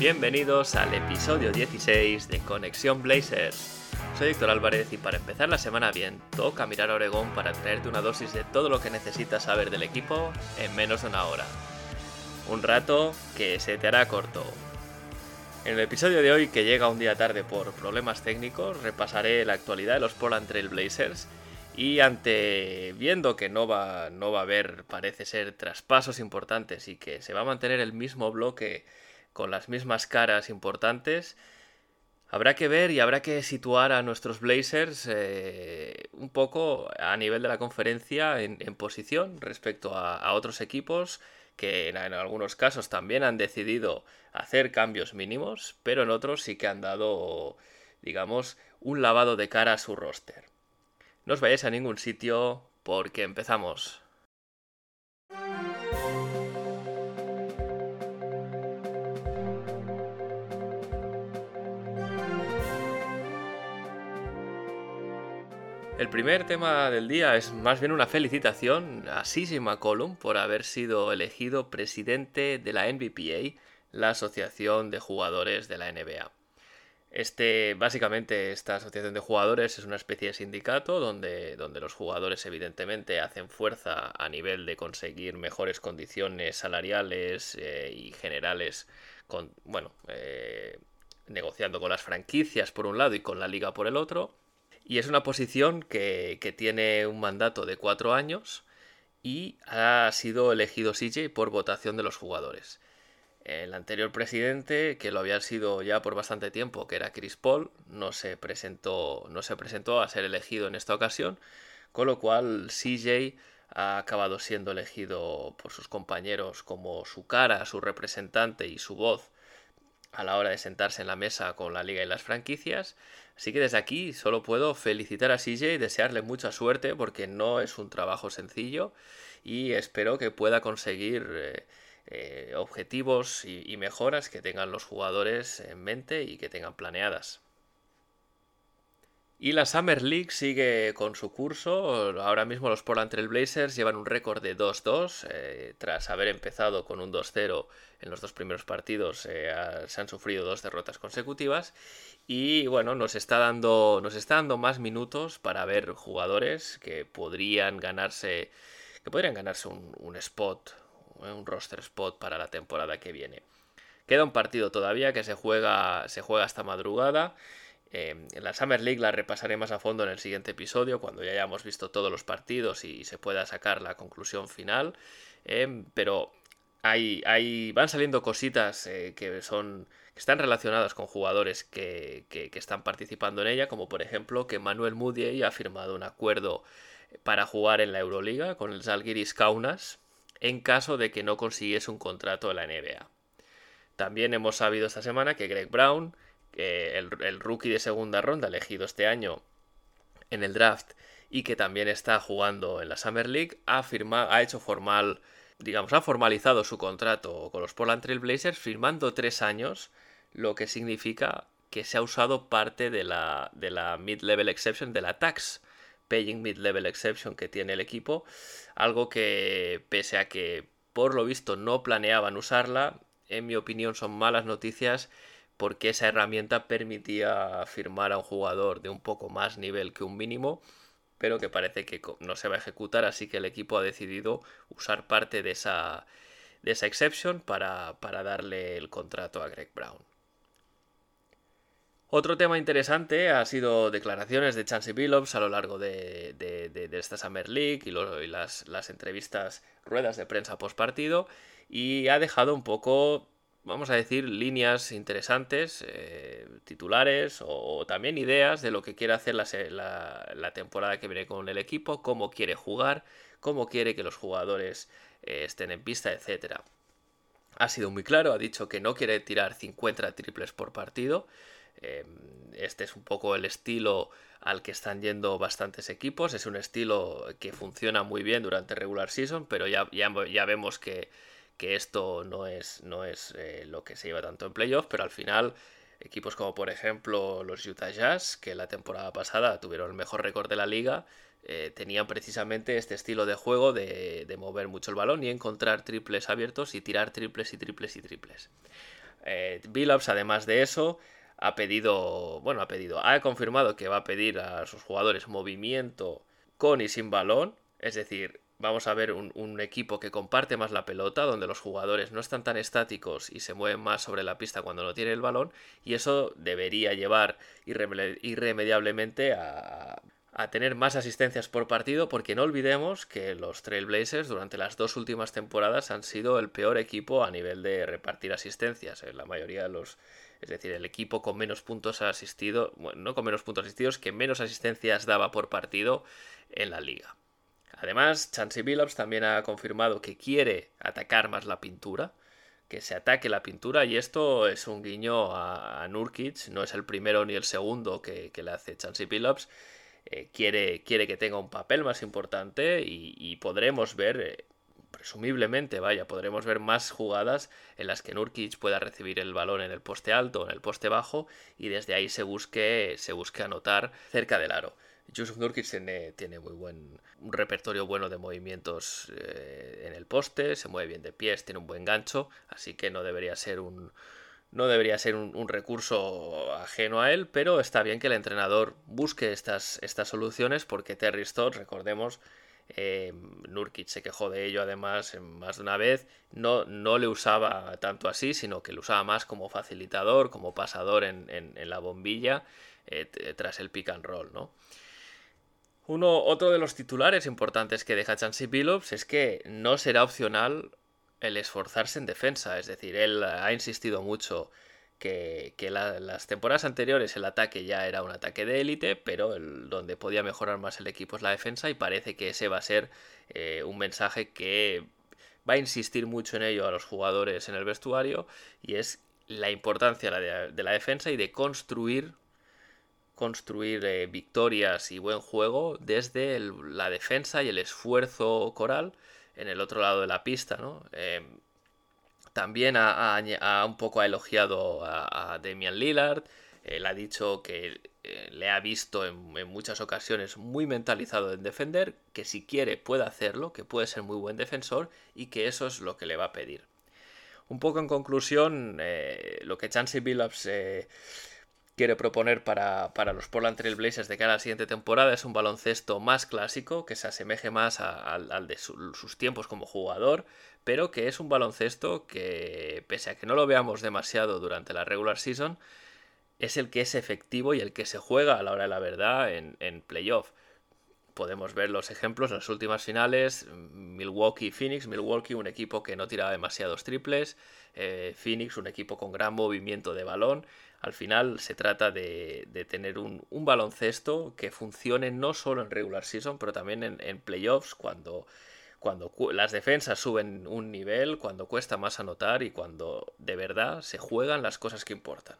Bienvenidos al episodio 16 de Conexión Blazers. Soy Héctor Álvarez y para empezar la semana bien, toca mirar a Oregón para traerte una dosis de todo lo que necesitas saber del equipo en menos de una hora. Un rato que se te hará corto. En el episodio de hoy, que llega un día tarde por problemas técnicos, repasaré la actualidad de los Portland Trail Blazers y ante viendo que no va, no va a haber, parece ser, traspasos importantes y que se va a mantener el mismo bloque con las mismas caras importantes, habrá que ver y habrá que situar a nuestros Blazers eh, un poco a nivel de la conferencia en, posición respecto a, a, otros equipos que en, en, algunos casos también han decidido hacer cambios mínimos, pero en otros sí que han dado, digamos, un lavado de cara a su roster. No os vayáis a ningún sitio porque empezamos. El primer tema del día es más bien una felicitación a CJ McCollum por haber sido elegido presidente de la NBPA, la Asociación de Jugadores de la NBA. Este, básicamente, esta asociación de jugadores es una especie de sindicato donde, donde los jugadores, evidentemente, hacen fuerza a nivel de conseguir mejores condiciones salariales eh, y generales, con, bueno, eh, negociando con las franquicias por un lado y con la liga por el otro. Y es una posición que, que, tiene un mandato de cuatro años y ha sido elegido CJ por votación de los jugadores. El anterior presidente, que lo había sido ya por bastante tiempo, que era Chris Paul, no se presentó, no se presentó a ser elegido en esta ocasión, con lo cual CJ ha acabado siendo elegido por sus compañeros como su cara, su representante y su voz a la hora de sentarse en la mesa con la liga y las franquicias. Así que desde aquí solo puedo felicitar a CJ y desearle mucha suerte porque no es un trabajo sencillo y espero que pueda conseguir eh, eh, objetivos y, y mejoras que tengan los jugadores en mente y que tengan planeadas. Y la Summer League sigue con su curso. Ahora mismo los Portland Blazers llevan un récord de 2-2. Eh, tras haber empezado con un 2-0 en los dos primeros partidos, eh, se han sufrido dos derrotas consecutivas. Y bueno, nos está dando, nos está dando más minutos para ver jugadores que podrían ganarse, que podrían ganarse un, un spot, un roster spot para la temporada que viene. Queda un partido todavía que se juega, se juega hasta madrugada. Eh, en la Summer League la repasaré más a fondo en el siguiente episodio, cuando ya hayamos visto todos los partidos y se pueda sacar la conclusión final. Eh, pero hay, hay, van saliendo cositas eh, que son que están relacionadas con jugadores que, que, que, están participando en ella, como por ejemplo que Manuel Mudiay ha firmado un acuerdo para jugar en la Euroliga con el Zalgiris Kaunas en caso de que no consiguiese un contrato en la NBA. También hemos sabido esta semana que Greg Brown el, rookie de segunda ronda elegido este año en el draft y que también está jugando en la Summer League, ha, ha hecho formal, digamos, ha formalizado su contrato con los Portland Trail Blazers firmando tres años, lo que significa que se ha usado parte de la, de la mid-level exception, de la tax paying mid-level exception que tiene el equipo, algo que pese a que por lo visto no planeaban usarla, en mi opinión son malas noticias porque esa herramienta permitía firmar a un jugador de un poco más nivel que un mínimo, pero que parece que no se va a ejecutar, así que el equipo ha decidido usar parte de esa, de esa exception para, para darle el contrato a Greg Brown. Otro tema interesante ha sido declaraciones de Chansey Billups a lo largo de, de, esta Summer League y, y las, las, entrevistas, ruedas de prensa post partido, y ha dejado un poco vamos a decir, líneas interesantes, eh, titulares o, también ideas de lo que quiere hacer la, la, temporada que viene con el equipo, cómo quiere jugar, cómo quiere que los jugadores eh, estén en pista, etc. ha sido muy claro, ha dicho que no quiere tirar 50 triples por partido. Em, este es un poco el estilo al que están yendo bastantes equipos. Es un estilo que funciona muy bien durante regular season, pero ya, ya, vemos que, esto no es, no es eh, lo que se lleva tanto en playoff, pero al final equipos como por ejemplo los Utah Jazz, que la temporada pasada tuvieron el mejor récord de la liga, eh, tenían precisamente este estilo de juego de, mover mucho el balón y encontrar triples abiertos y tirar triples y triples y triples. Eh, Billups, además de eso, ha pedido, bueno, ha pedido, ha confirmado que va a pedir a sus jugadores movimiento con y sin balón, es decir, vamos a ver un, equipo que comparte más la pelota, donde los jugadores no están tan estáticos y se mueven más sobre la pista cuando no tiene el balón, y eso debería llevar irremediablemente a, tener más asistencias por partido, porque no olvidemos que los Trailblazers durante las dos últimas temporadas han sido el peor equipo a nivel de repartir asistencias. En la mayoría de los es decir, el equipo con menos puntos asistido, bueno, no con menos puntos asistidos, que menos asistencias daba por partido en la liga. Además, Chansey Billups también ha confirmado que quiere atacar más la pintura, que se ataque la pintura, y esto es un guiño a, Nurkic, no es el primero ni el segundo que, le hace Chansey Billups. Eh, quiere, quiere que tenga un papel más importante y, podremos ver eh, presumiblemente, vaya, podremos ver más jugadas en las que Nurkic pueda recibir el balón en el poste alto en el poste bajo y desde ahí se busque, se busque anotar cerca del aro. Yusuf Nurkic tiene, muy buen un repertorio bueno de movimientos eh, en el poste, se mueve bien de pies, tiene un buen gancho, así que no debería ser un no debería ser un, recurso ajeno a él, pero está bien que el entrenador busque estas, estas soluciones porque Terry Stott, recordemos, eh, Nurkic se quejó de ello además más de una vez. No, no le usaba tanto así, sino que lo usaba más como facilitador, como pasador en, la bombilla eh, tras el pick and roll. ¿no? Uno, otro de los titulares importantes que deja Chansey Billups es que no será opcional el esforzarse en defensa. Es decir, él ha insistido mucho que, las temporadas anteriores el ataque ya era un ataque de élite, pero donde podía mejorar más el equipo es la defensa y parece que ese va a ser eh, un mensaje que va a insistir mucho en ello a los jugadores en el vestuario y es la importancia de, la defensa y de construir construir eh, victorias y buen juego desde la defensa y el esfuerzo coral en el otro lado de la pista, ¿no? Eh, también ha, un poco ha elogiado a, Damian Lillard. Él ha dicho que eh, le ha visto en, muchas ocasiones muy mentalizado en defender, que si quiere puede hacerlo, que puede ser muy buen defensor y que eso es lo que le va a pedir. Un poco en conclusión, eh, lo que Chansey Billups quiere proponer para, los Portland Trail Blazers de cara a la siguiente temporada es un baloncesto más clásico, que se asemeje más al de sus tiempos como jugador, pero que es un baloncesto que, pese a que no lo veamos demasiado durante la regular season, es el que es efectivo y el que se juega a la hora de la verdad en, en playoff. Podemos ver los ejemplos en las últimas finales, Milwaukee Phoenix, Milwaukee un equipo que no tiraba demasiados triples, eh, Phoenix un equipo con gran movimiento de balón. Al final se trata de, tener un, baloncesto que funcione no solo en regular season, pero también en, en playoffs cuando cuando las defensas suben un nivel, cuando cuesta más anotar y cuando de verdad se juegan las cosas que importan.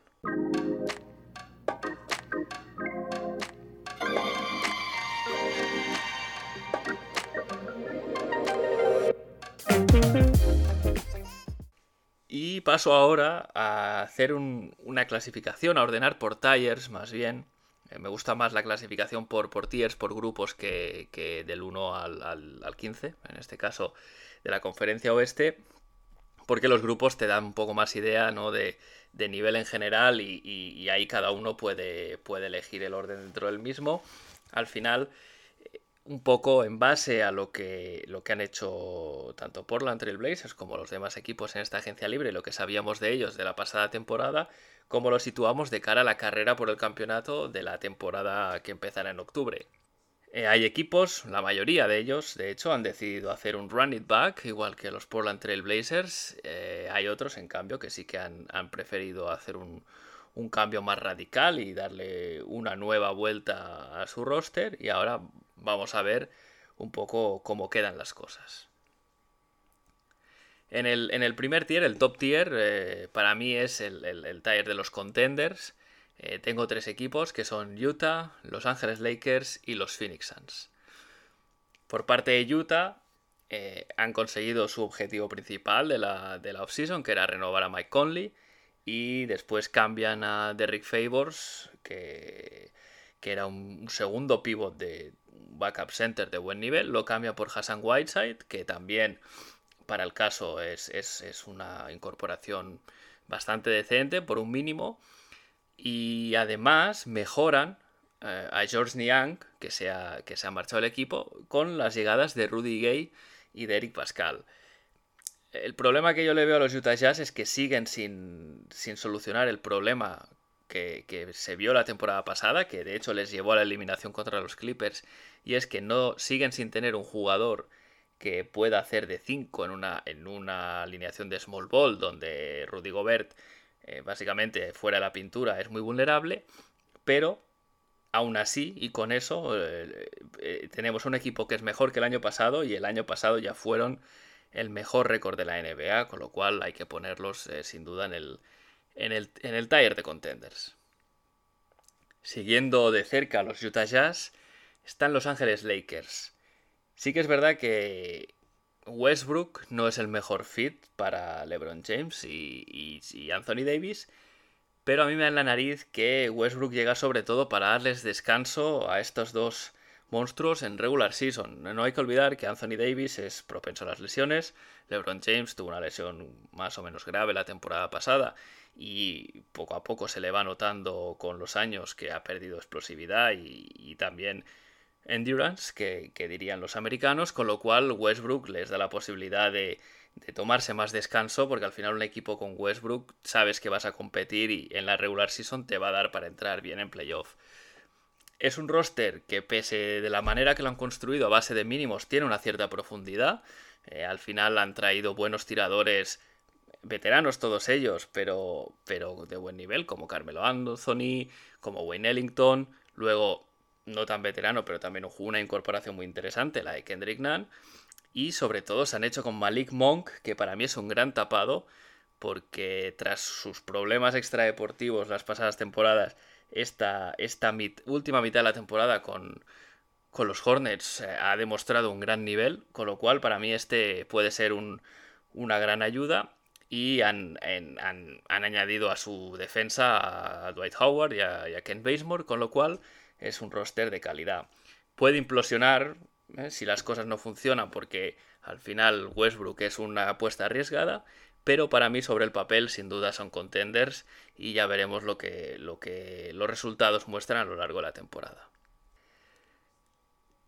Y paso ahora a hacer una clasificación, a ordenar por tires más bien, eh, me gusta más la clasificación por, tiers, por grupos, que, del 1 al, 15, en este caso de la conferencia oeste, porque los grupos te dan un poco más idea ¿no? de, nivel en general y, ahí cada uno puede, puede elegir el orden dentro del mismo. Al final, un poco en base a lo que, lo que han hecho tanto Portland Trail Blazers como los demás equipos en esta agencia libre, lo que sabíamos de ellos de la pasada temporada, cómo lo situamos de cara a la carrera por el campeonato de la temporada que empezará en octubre. Eh, hay equipos, la mayoría de ellos, de hecho, han decidido hacer un run it back, igual que los Portland Trail Blazers. Eh, hay otros, en cambio, que sí que han, preferido hacer un, un, cambio más radical y darle una nueva vuelta a su roster. Y ahora vamos a ver un poco cómo quedan las cosas. En el, en el primer tier, el top tier, eh, para mí es el, el, tier de los contenders. Eh, tengo tres equipos que son Utah, Los Ángeles Lakers y los Phoenix Suns. Por parte de Utah, eh, han conseguido su objetivo principal de la, de la offseason, que era renovar a Mike Conley. Y después cambian a Derrick Favors, que, que era un segundo pivot de backup center de buen nivel. Lo cambia por Hassan Whiteside, que también para el caso es, una incorporación bastante decente por un mínimo. Y además mejoran eh, a George Niang, que se, ha, que se ha marchado el equipo, con las llegadas de Rudy Gay y de Eric Pascal. El problema que yo le veo a los Utah Jazz es que siguen sin, sin solucionar el problema que, se vio la temporada pasada, que de hecho les llevó a la eliminación contra los Clippers, y es que no siguen sin tener un jugador que pueda hacer de 5 en una, en una alineación de small ball donde Rudy Gobert eh, básicamente fuera de la pintura es muy vulnerable, pero aún así y con eso eh, eh, tenemos un equipo que es mejor que el año pasado y el año pasado ya fueron el mejor récord de la NBA, con lo cual hay que ponerlos sin duda en el, en el, en el de contenders. Siguiendo de cerca a los Utah Jazz, están Los Ángeles Lakers. Sí que es verdad que Westbrook no es el mejor fit para LeBron James y, Anthony Davis, pero a mí me da en la nariz que Westbrook llega sobre todo para darles descanso a estos dos monstruos en regular season. No hay que olvidar que Anthony Davis es propenso a las lesiones, LeBron James tuvo una lesión más o menos grave la temporada pasada y poco a poco se le va notando con los años que ha perdido explosividad y también endurance, que, dirían los americanos, con lo cual Westbrook les da la posibilidad de, tomarse más descanso, porque al final un equipo con Westbrook sabes que vas a competir y en la regular season te va a dar para entrar bien en playoff. Es un roster que pese de la manera que lo han construido a base de mínimos tiene una cierta profundidad. Eh, al final han traído buenos tiradores veteranos todos ellos, pero, pero de buen nivel, como Carmelo Anthony, como Wayne Ellington. Luego no tan veterano, pero también una incorporación muy interesante, la de Kendrick Nunn. Y sobre todo se han hecho con Malik Monk, que para mí es un gran tapado, porque tras sus problemas extradeportivos las pasadas temporadas, esta, esta última mitad de la temporada con, con los Hornets eh, ha demostrado un gran nivel, con lo cual para mí este puede ser una gran ayuda. Y han, han, añadido a su defensa a Dwight Howard y a, y a Ken Basemore, con lo cual es un roster de calidad. Puede implosionar ¿eh? si las cosas no funcionan porque al final Westbrook es una apuesta arriesgada, pero para mí sobre el papel sin duda son contenders y ya veremos lo que, lo que los resultados muestran a lo largo de la temporada.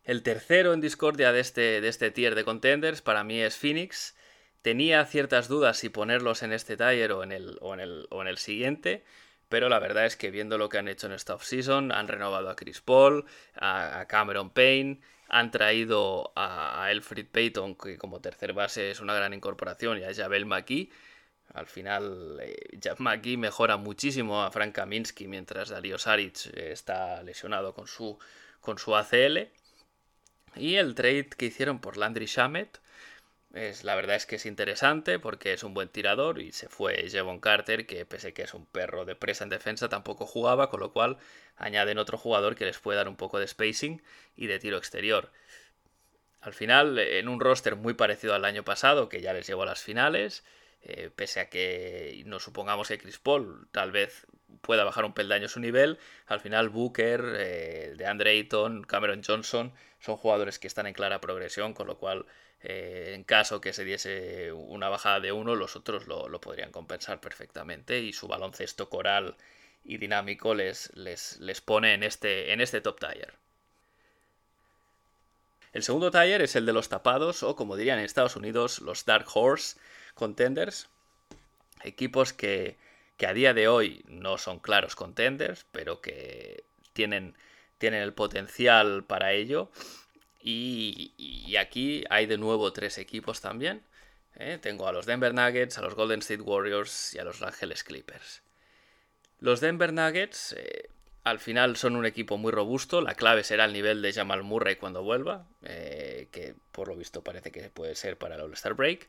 El tercero en discordia de este, de este tier de contenders para mí es Phoenix. Tenía ciertas dudas si ponerlos en este tier o en el, o en el, o en el siguiente, pero la verdad es que viendo lo que han hecho en esta offseason, han renovado a Chris Paul, a Cameron Payne, han traído a Alfred Payton, que como tercer base es una gran incorporación, y a Javel McKee. Al final, eh, McKee mejora muchísimo a Frank Kaminsky, mientras Dario Saric está lesionado con su, con su ACL. Y el trade que hicieron por Landry Shamet, es, la verdad es que es interesante porque es un buen tirador y se fue Jevon Carter, que pese que es un perro de presa en defensa, tampoco jugaba, con lo cual añaden otro jugador que les puede dar un poco de spacing y de tiro exterior. Al final, en un roster muy parecido al año pasado, que ya les llevó a las finales, eh, pese a que nos supongamos que Chris Paul tal vez pueda bajar un peldaño su nivel, al final Booker, eh, de Andre Ayton, Cameron Johnson son jugadores que están en clara progresión, con lo cual eh, en caso que se diese una bajada de uno, los otros lo, podrían compensar perfectamente y su baloncesto coral y dinámico les, les, les pone en este, en este top tier. El segundo tier es el de los tapados o como dirían en Estados Unidos los Dark Horse Contenders, equipos que, que a día de hoy no son claros contenders, pero que tienen, tienen el potencial para ello y, aquí hay de nuevo tres equipos también. ¿eh? Tengo a los Denver Nuggets, a los Golden State Warriors y a los Angeles Clippers. Los Denver Nuggets eh, al final son un equipo muy robusto. La clave será el nivel de Jamal Murray cuando vuelva, eh, que por lo visto parece que puede ser para el All-Star Break.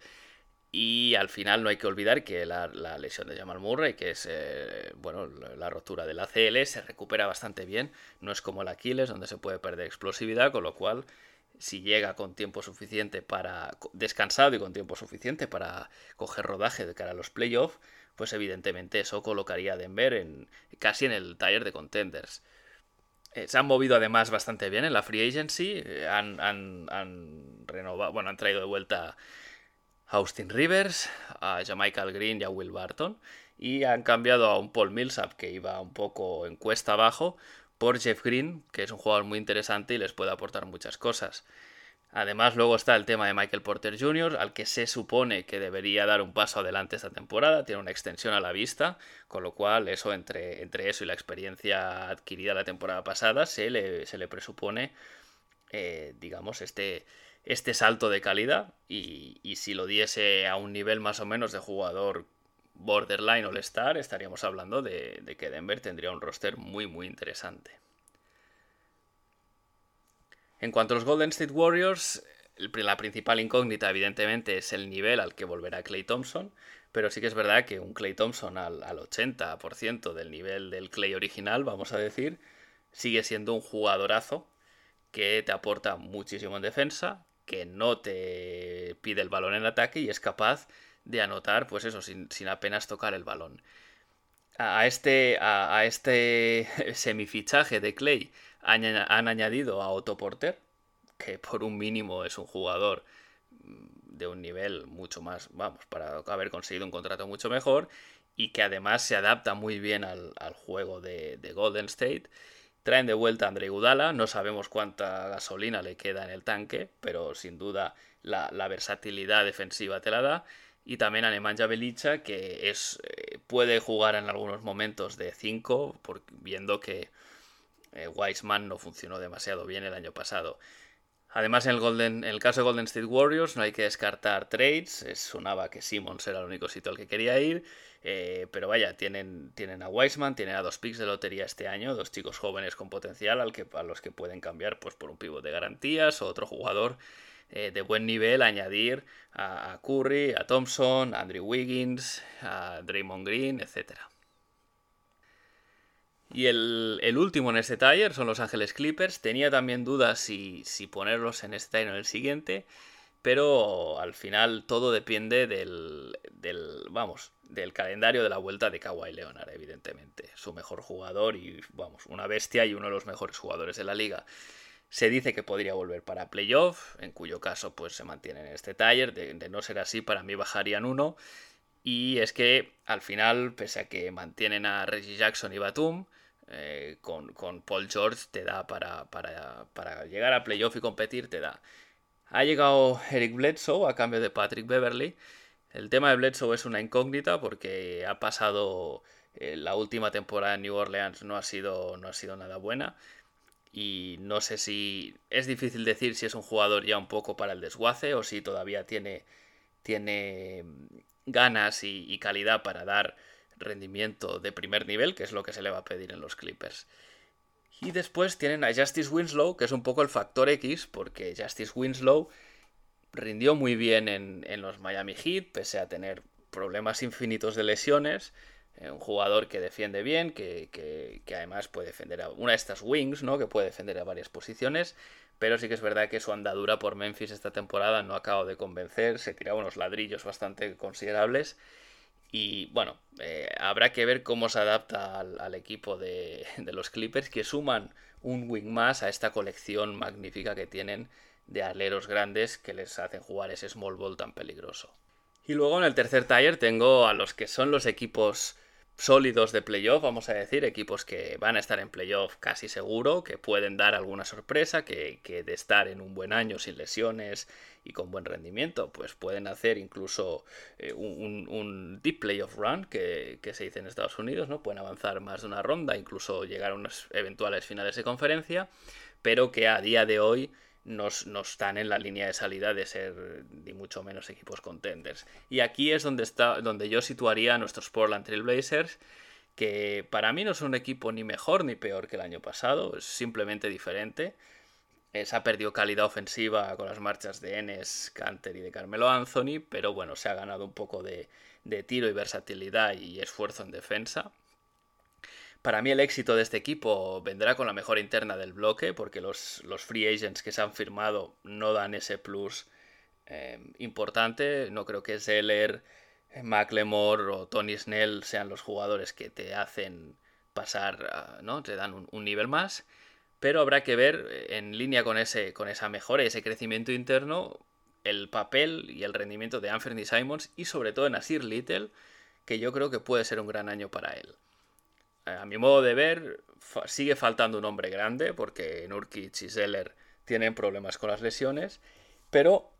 Y al final no hay que olvidar que la, lesión de Jamal Murray, que es eh, bueno, la rotura del ACL, se recupera bastante bien. No es como el Aquiles, donde se puede perder explosividad, con lo cual, si llega con tiempo suficiente para. descansado y con tiempo suficiente para coger rodaje de cara a los playoffs, pues evidentemente eso colocaría a Denver en, casi en el taller de contenders. Eh, se han movido además bastante bien en la free agency. Eh, han, han renovado, bueno, han traído de vuelta Austin Rivers, a Jamichael Green y a Will Barton. Y han cambiado a un Paul Millsap que iba un poco en cuesta abajo por Jeff Green, que es un jugador muy interesante y les puede aportar muchas cosas. Además, luego está el tema de Michael Porter Jr., al que se supone que debería dar un paso adelante esta temporada, tiene una extensión a la vista, con lo cual eso entre, entre eso y la experiencia adquirida la temporada pasada se le, se le presupone, eh, digamos, este, este salto de calidad y, si lo diese a un nivel más o menos de jugador borderline all-star, estaríamos hablando de, de que Denver tendría un roster muy muy interesante. En cuanto a los Golden State Warriors, la principal incógnita evidentemente es el nivel al que volverá Clay Thompson, pero sí que es verdad que un Clay Thompson al, al 80% del nivel del Clay original, vamos a decir, sigue siendo un jugadorazo que te aporta muchísimo en defensa, que no te pide el balón en ataque y es capaz de anotar, pues eso, sin, apenas tocar el balón. A este, a, este semifichaje de Clay han, añadido a Otto Porter, que por un mínimo es un jugador de un nivel mucho más, vamos, para haber conseguido un contrato mucho mejor y que además se adapta muy bien al, juego de, de Golden State Traen de vuelta a André Gudala, no sabemos cuánta gasolina le queda en el tanque, pero sin duda la, versatilidad defensiva te la da. Y también a Nemanja Belicha, que es, eh, puede jugar en algunos momentos de 5, viendo que eh, no funcionó demasiado bien el año pasado. Además, en el, caso de Golden State Warriors no hay que descartar trades. Sonaba que Simmons era el único sitio al que quería ir. Eh, pero vaya, tienen, tienen a Wiseman, tienen a dos picks de lotería este año, dos chicos jóvenes con potencial al que, a los que pueden cambiar pues, por un pivot de garantías o otro jugador eh, de buen nivel, añadir a, Curry, a Thompson, a Andrew Wiggins, a Draymond Green, etcétera. Y el, último en este taller son los Ángeles Clippers. Tenía también dudas si, si ponerlos en este taller o en el siguiente. Pero al final todo depende del, del, vamos, del calendario de la vuelta de Kawhi Leonard, evidentemente. Su mejor jugador y, vamos, una bestia y uno de los mejores jugadores de la liga. Se dice que podría volver para playoff, en cuyo caso pues se mantiene en este taller. De, de no ser así, para mí bajarían uno. Y es que al final, pese a que mantienen a Reggie Jackson y Batum, eh, con, Paul George te da para, para, llegar a playoff y competir, te da. Ha llegado Eric Bledsoe a cambio de Patrick Beverly. El tema de Bledsoe es una incógnita porque ha pasado eh, la última temporada en New Orleans no ha sido, no ha sido nada buena. Y no sé si es difícil decir si es un jugador ya un poco para el desguace o si todavía tiene, tiene ganas y calidad para dar rendimiento de primer nivel, que es lo que se le va a pedir en los Clippers. Y después tienen a Justice Winslow, que es un poco el factor X, porque Justice Winslow rindió muy bien en, los Miami Heat, pese a tener problemas infinitos de lesiones. Eh, un jugador que defiende bien, que, que, además puede defender a una de estas wings, ¿no? Que puede defender a varias posiciones. Pero sí que es verdad que su andadura por Memphis esta temporada no acaba de convencer. Se tiraba unos ladrillos bastante considerables. Y bueno, eh, habrá que ver cómo se adapta al, equipo de, los Clippers que suman un wing más a esta colección magnífica que tienen de aleros grandes que les hacen jugar ese small ball tan peligroso. Y luego en el tercer tier tengo a los que son los equipos sólidos de playoff, vamos a decir, equipos que van a estar en playoff casi seguro, que pueden dar alguna sorpresa, que, de estar en un buen año sin lesiones y con buen rendimiento, pues pueden hacer incluso eh, un, deep playoff run, que, se dice en Estados Unidos, ¿no? Pueden avanzar más de una ronda, incluso llegar a unas eventuales finales de conferencia, pero que a día de hoy no, están en la línea de salida de ser ni mucho menos equipos contenders. Y aquí es donde, está, donde yo situaría a nuestros Portland Trail Blazers, que para mí no es un equipo ni mejor ni peor que el año pasado, es simplemente diferente. Eh, se ha perdido calidad ofensiva con las marchas de Enes, Canter y de Carmelo Anthony, pero bueno, se ha ganado un poco de, de tiro y versatilidad y esfuerzo en defensa. Para mí el éxito de este equipo vendrá con la mejor interna del bloque, porque los, free agents que se han firmado no dan ese plus eh, importante. No creo que Zeller, McLemore o Tony Snell sean los jugadores que te hacen pasar, ¿no? Te dan un nivel más pero habrá que ver eh, en línea con, ese, con esa mejora y ese crecimiento interno el papel y el rendimiento de Anthony Simons y sobre todo en Asir Little, que yo creo que puede ser un gran año para él. Eh, a mi modo de ver, sigue faltando un hombre grande porque Nurkic y Zeller tienen problemas con las lesiones, pero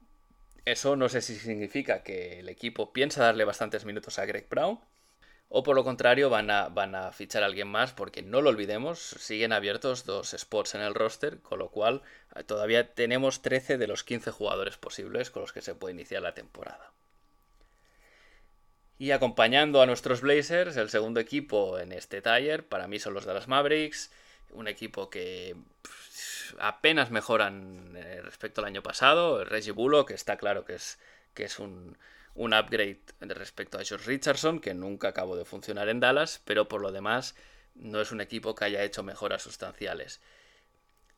eso no sé si significa que el equipo piensa darle bastantes minutos a Greg Brown o por lo contrario van a, van a fichar a alguien más porque no lo olvidemos, siguen abiertos dos spots en el roster, con lo cual eh, todavía tenemos 13 de los 15 jugadores posibles con los que se puede iniciar la temporada. Y acompañando a nuestros Blazers, el segundo equipo en este taller para mí son los de las Mavericks, un equipo que apenas mejoran eh, respecto al año pasado. Reggie Bullock está claro que es, que es un, un upgrade respecto a George Richardson, que nunca acabó de funcionar en Dallas, pero por lo demás no es un equipo que haya hecho mejoras sustanciales.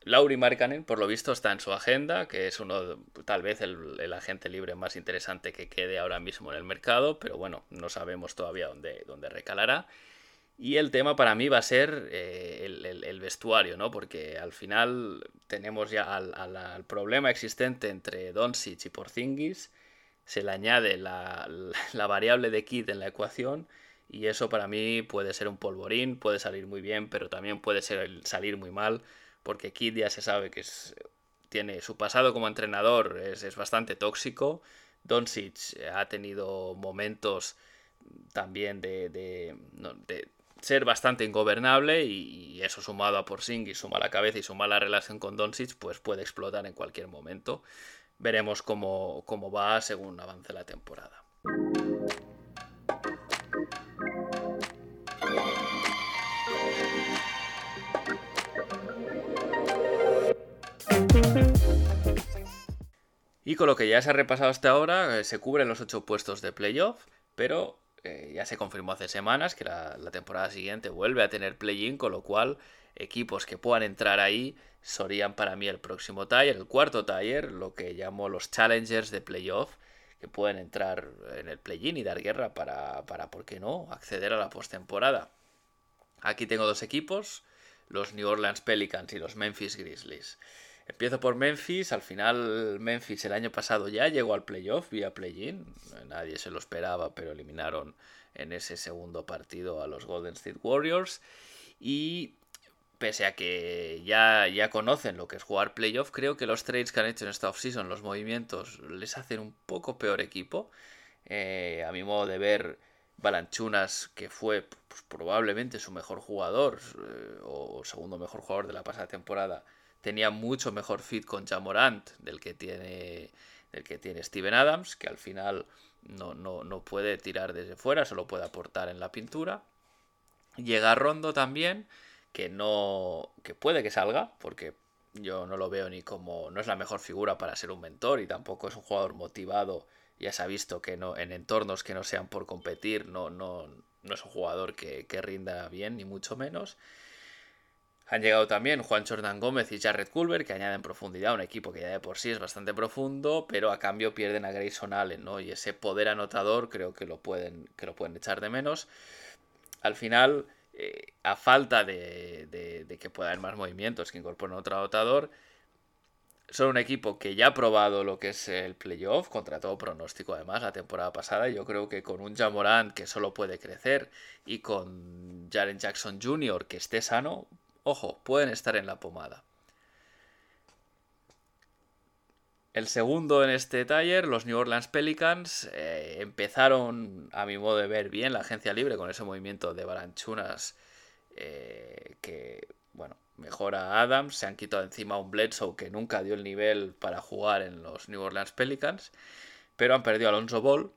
Lauri Markkanen, por lo visto, está en su agenda, que es uno, tal vez, el, agente libre más interesante que quede ahora mismo en el mercado, pero bueno, no sabemos todavía dónde, dónde recalará. Y el tema para mí va a ser eh, el, vestuario, ¿no? Porque al final tenemos ya al, problema existente entre Doncic y Porzingis, se le añade la, variable de kit en la ecuación y eso para mí puede ser un polvorín, puede salir muy bien, pero también puede salir muy mal, porque Kid ya se sabe que tiene su pasado como entrenador, es, bastante tóxico. Doncic ha tenido momentos también de, ser bastante ingobernable y, eso sumado a Porzingis, suma la cabeza y suma la relación con Doncic, pues puede explotar en cualquier momento veremos cómo, va según avance la temporada. Y con lo que ya se ha repasado hasta ahora, eh, se cubren los ocho puestos de playoff, pero eh, ya se confirmó hace semanas que la, temporada siguiente vuelve a tener play-in, con lo cual equipos que puedan entrar ahí serían para mí el próximo tier, el cuarto tier, lo que llamo los challengers de playoff, que pueden entrar en el play-in y dar guerra para, para, ¿por qué no?, acceder a la postemporada. Aquí tengo dos equipos, los New Orleans Pelicans y los Memphis Grizzlies. Empiezo por Memphis, al final Memphis el año pasado ya llegó al playoff vía play-in, nadie se lo esperaba, pero eliminaron en ese segundo partido a los Golden State Warriors y pese a que ya, ya conocen lo que es jugar playoff, creo que los trades que han hecho en esta offseason, los movimientos, les hacen un poco peor equipo. Eh, a mi modo de ver, Balanchunas, que fue pues, probablemente su mejor jugador eh, o segundo mejor jugador de la pasada temporada, tenía mucho mejor fit con Jamorant del que tiene, del que tiene Steven Adams, que al final no, no, no puede tirar desde fuera, solo puede aportar en la pintura. Llega Rondo también que no. que puede que salga, porque yo no lo veo ni como. no es la mejor figura para ser un mentor y tampoco es un jugador motivado. Ya se ha visto que no, en entornos que no sean por competir, no, no, no es un jugador que, rinda bien, ni mucho menos. Han llegado también Juan Jordan Gómez y Jared Culver, que añaden profundidad a un equipo que ya de por sí es bastante profundo, pero a cambio pierden a Grayson Allen, ¿no? Y ese poder anotador creo que lo pueden, que lo pueden echar de menos. Al final, eh, a falta de, que pueda haber más movimientos que incorporen otro adotador, son un equipo que ya ha probado lo que es el playoff, contra todo pronóstico además la temporada pasada. Yo creo que con un Jamorant que solo puede crecer y con Jaren Jackson Jr. que esté sano, ojo, pueden estar en la pomada. El segundo en este taller, los New Orleans Pelicans, eh, empezaron, a mi modo de ver, bien la agencia libre con ese movimiento de Balanchunas eh, que, bueno, mejora a Adams. Se han quitado encima un Bledsoe que nunca dio el nivel para jugar en los New Orleans Pelicans, pero han perdido a Alonso Ball.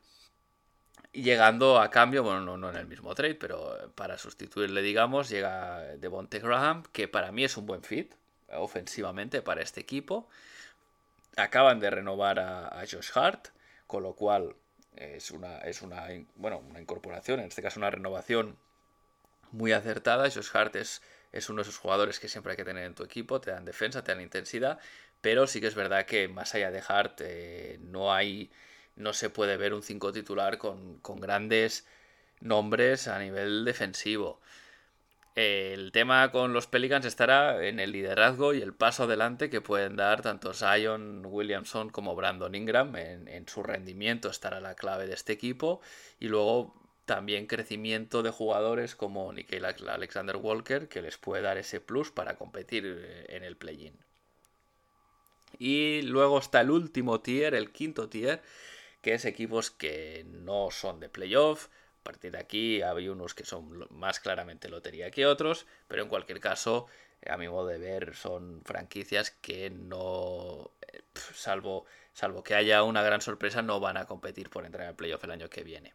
Llegando a cambio, bueno, no, no en el mismo trade, pero para sustituirle, digamos, llega Devonte Graham, que para mí es un buen fit. ofensivamente para este equipo. Acaban de renovar a, Josh Hart, con lo cual es una, es una, bueno, una incorporación, en este caso una renovación muy acertada. Josh Hart es, es uno de esos jugadores que siempre hay que tener en tu equipo, te dan defensa, te dan intensidad, pero sí que es verdad que más allá de Hart eh, no hay, no se puede ver un 5 titular con, con grandes nombres a nivel defensivo. El tema con los Pelicans estará en el liderazgo y el paso adelante que pueden dar tanto Zion Williamson como Brandon Ingram. En, su rendimiento estará la clave de este equipo. Y luego también crecimiento de jugadores como Nikhil Alexander Walker, que les puede dar ese plus para competir eh, en el play-in. Y luego está el último tier, el quinto tier, que es equipos que no son de playoff, a partir de aquí hay unos que son más claramente lotería que otros, pero en cualquier caso, a mi modo de ver, son franquicias que no, eh, salvo, salvo que haya una gran sorpresa, no van a competir por entrar en el playoff el año que viene.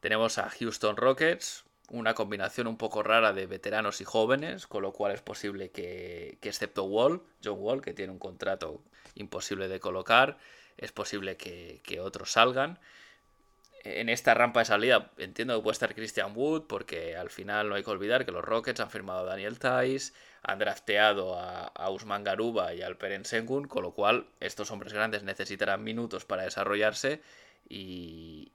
Tenemos a Houston Rockets, una combinación un poco rara de veteranos y jóvenes, con lo cual es posible que, excepto Wall, John Wall, que tiene un contrato imposible de colocar, es posible que, otros salgan en esta rampa de salida entiendo que puede estar Christian Wood, porque al final no hay que olvidar que los Rockets han firmado a Daniel Tice, han drafteado a, Usman Garuba y al Peren Sengun, con lo cual estos hombres grandes necesitarán minutos para desarrollarse. Y,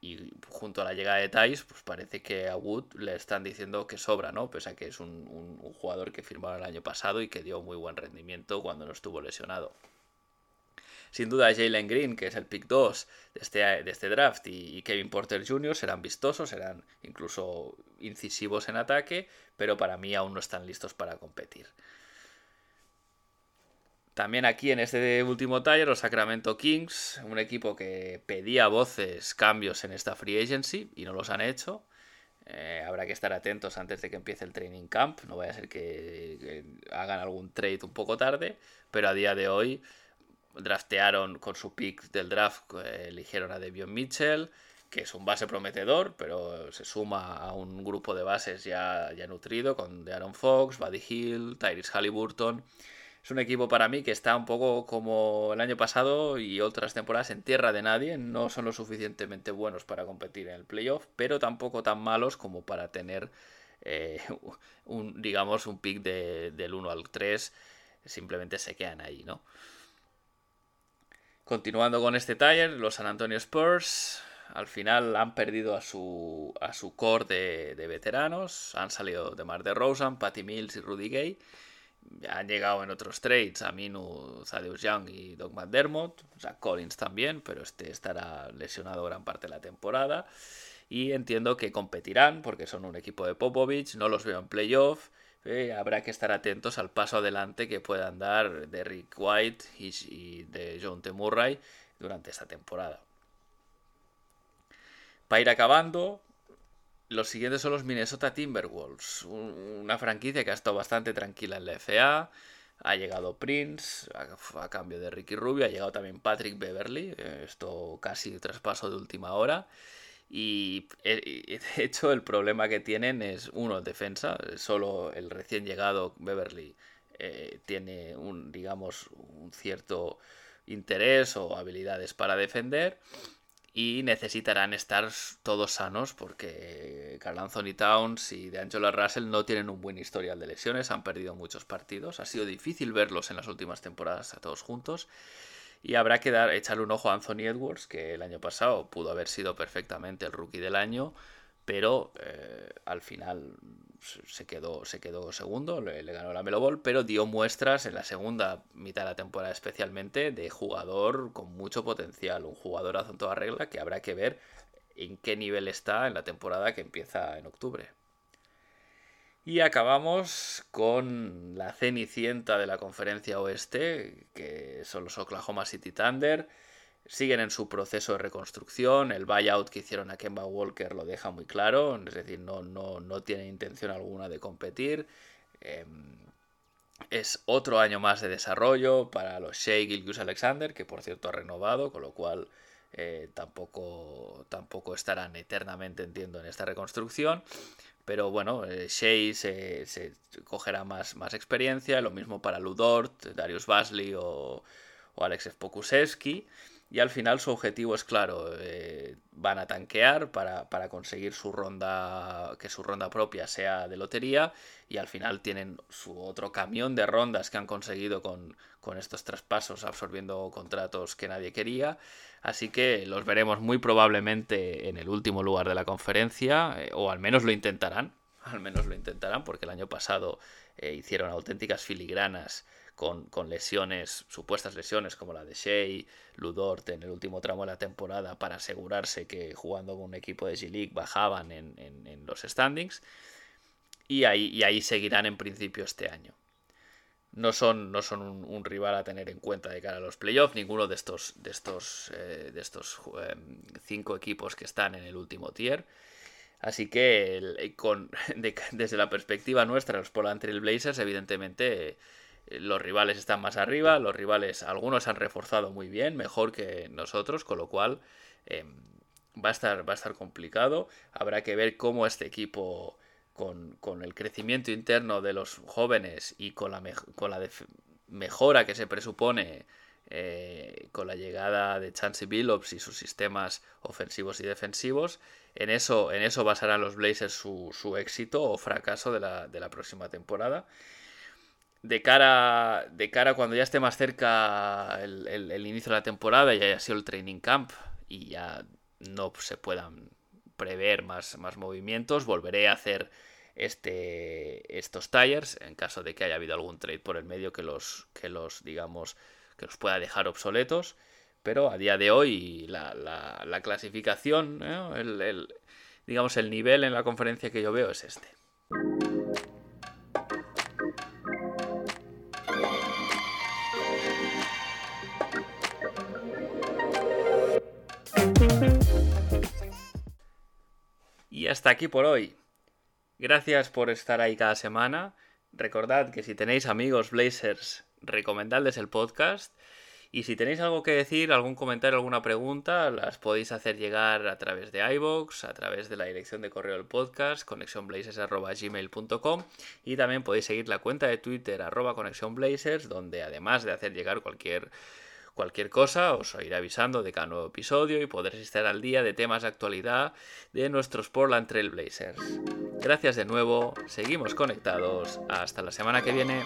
junto a la llegada de Tice, pues parece que a Wood le están diciendo que sobra, ¿no? Pese a que es un, un jugador que firmaron el año pasado y que dio muy buen rendimiento cuando no estuvo lesionado. Sin duda Jalen Green, que es el pick 2 de este, de este draft, y, Kevin Porter Jr. serán vistosos, serán incluso incisivos en ataque, pero para mí aún no están listos para competir. También aquí en este último taller, los Sacramento Kings, un equipo que pedía voces cambios en esta free agency y no los han hecho. Eh, habrá que estar atentos antes de que empiece el training camp. No vaya a ser que hagan algún trade un poco tarde, pero a día de hoy draftearon con su pick del draft, eh, eligieron a Devion Mitchell, que es un base prometedor, pero se suma a un grupo de bases ya, ya nutrido con Aaron Fox, Buddy Hill, Tyrese Halliburton. Es un equipo para mí que está un poco como el año pasado y otras temporadas en tierra de nadie. No son lo suficientemente buenos para competir en el playoff, pero tampoco tan malos como para tener eh, un, digamos, un pick del 1 al 3. Simplemente se quedan ahí, ¿no? Continuando con este taller, los San Antonio Spurs al final han perdido a su, a su core de, veteranos. Han salido de Mar de Rosen, Patty Mills y Rudy Gay. Han llegado en otros trades a Minu, Thaddeus Young y Doug McDermott. Zach Collins también, pero este estará lesionado gran parte de la temporada. Y entiendo que competirán porque son un equipo de Popovich. No los veo en playoff. Habrá que estar atentos al paso adelante que puedan dar de Rick White y, de John T. Murray durante esta temporada. Para ir acabando, los siguientes son los Minnesota Timberwolves, una franquicia que ha estado bastante tranquila en la FA. Ha llegado Prince a, cambio de Ricky Rubio, ha llegado también Patrick Beverly, eh, esto casi traspaso de última hora. Y eh, de hecho el problema que tienen es, uno, defensa. Solo el recién llegado Beverly eh, tiene un, digamos, un cierto interés o habilidades para defender. Y necesitarán estar todos sanos porque Carl Anthony Towns y de Angela Russell no tienen un buen historial de lesiones, han perdido muchos partidos. Ha sido difícil verlos en las últimas temporadas a todos juntos. Y habrá que dar, echarle un ojo a Anthony Edwards, que el año pasado pudo haber sido perfectamente el rookie del año, pero eh, al final se quedó, se quedó segundo, le, ganó la Melo Ball, pero dio muestras en la segunda mitad de la temporada especialmente de jugador con mucho potencial, un jugador a toda regla que habrá que ver en qué nivel está en la temporada que empieza en octubre. Y acabamos con la cenicienta de la conferencia oeste, que son los Oklahoma City Thunder. Siguen en su proceso de reconstrucción. El buyout que hicieron a Kemba Walker lo deja muy claro. Es decir, no, no, no tiene intención alguna de competir. Em, es otro año más de desarrollo para los Shea Gilgus Alexander, que por cierto ha renovado, con lo cual eh, tampoco, tampoco estarán eternamente, entiendo, en esta reconstrucción. Pero bueno, eh, Shea se, cogerá más, más experiencia, lo mismo para Ludort, Darius Basley o, o Alex. Y al final su objetivo es claro, eh, van a tanquear para, conseguir su ronda, que su ronda propia sea de lotería y al final tienen su otro camión de rondas que han conseguido con, con estos traspasos absorbiendo contratos que nadie quería. Así que los veremos muy probablemente en el último lugar de la conferencia, eh, o al menos lo intentarán, al menos lo intentarán porque el año pasado eh, hicieron auténticas filigranas con, lesiones, supuestas lesiones como la de Shea, Ludort en el último tramo de la temporada para asegurarse que jugando con un equipo de G-League bajaban en, los standings. Y ahí, y ahí seguirán en principio este año. No son, no son un, rival a tener en cuenta de cara a los playoffs, ninguno de estos, de estos, eh, de estos em, cinco equipos que están en el último tier. Así que con, desde la perspectiva nuestra, los Portland Trail Blazers, evidentemente eh, los rivales están más arriba, los rivales, algunos han reforzado muy bien, mejor que nosotros, con lo cual em, va, a estar, va a estar complicado. Habrá que ver cómo este equipo, con, el crecimiento interno de los jóvenes y con la, la mejora que se presupone eh, con la llegada de Chance Billups y sus sistemas ofensivos y defensivos, en eso, en eso basarán los Blazers su, éxito o fracaso de la próxima temporada de cara, de cara cuando ya esté más cerca el, inicio de la temporada y haya sido el training camp y ya no se puedan prever más, más movimientos, volveré a hacer este, estos tires en caso de que haya habido algún trade por el medio que los, que los digamos, que los pueda dejar obsoletos. Pero a día de hoy la, la, clasificación, el, digamos, el nivel en la conferencia que yo veo es este. Hasta aquí por hoy. Gracias por estar ahí cada semana. Recordad que si tenéis amigos Blazers, recomendadles el podcast. Y si tenéis algo que decir, algún comentario, alguna pregunta, las podéis hacer llegar a través de iVoox, a través de la dirección de correo del podcast, conexionblazers.gmail.com y también podéis seguir la cuenta de Twitter arroba conexionblazers, donde además de hacer llegar cualquier Cualquier cosa os iré avisando de cada nuevo episodio y podréis estar al día de temas de actualidad de nuestros Portland Trail Blazers. Gracias de nuevo, seguimos conectados, hasta la semana que viene.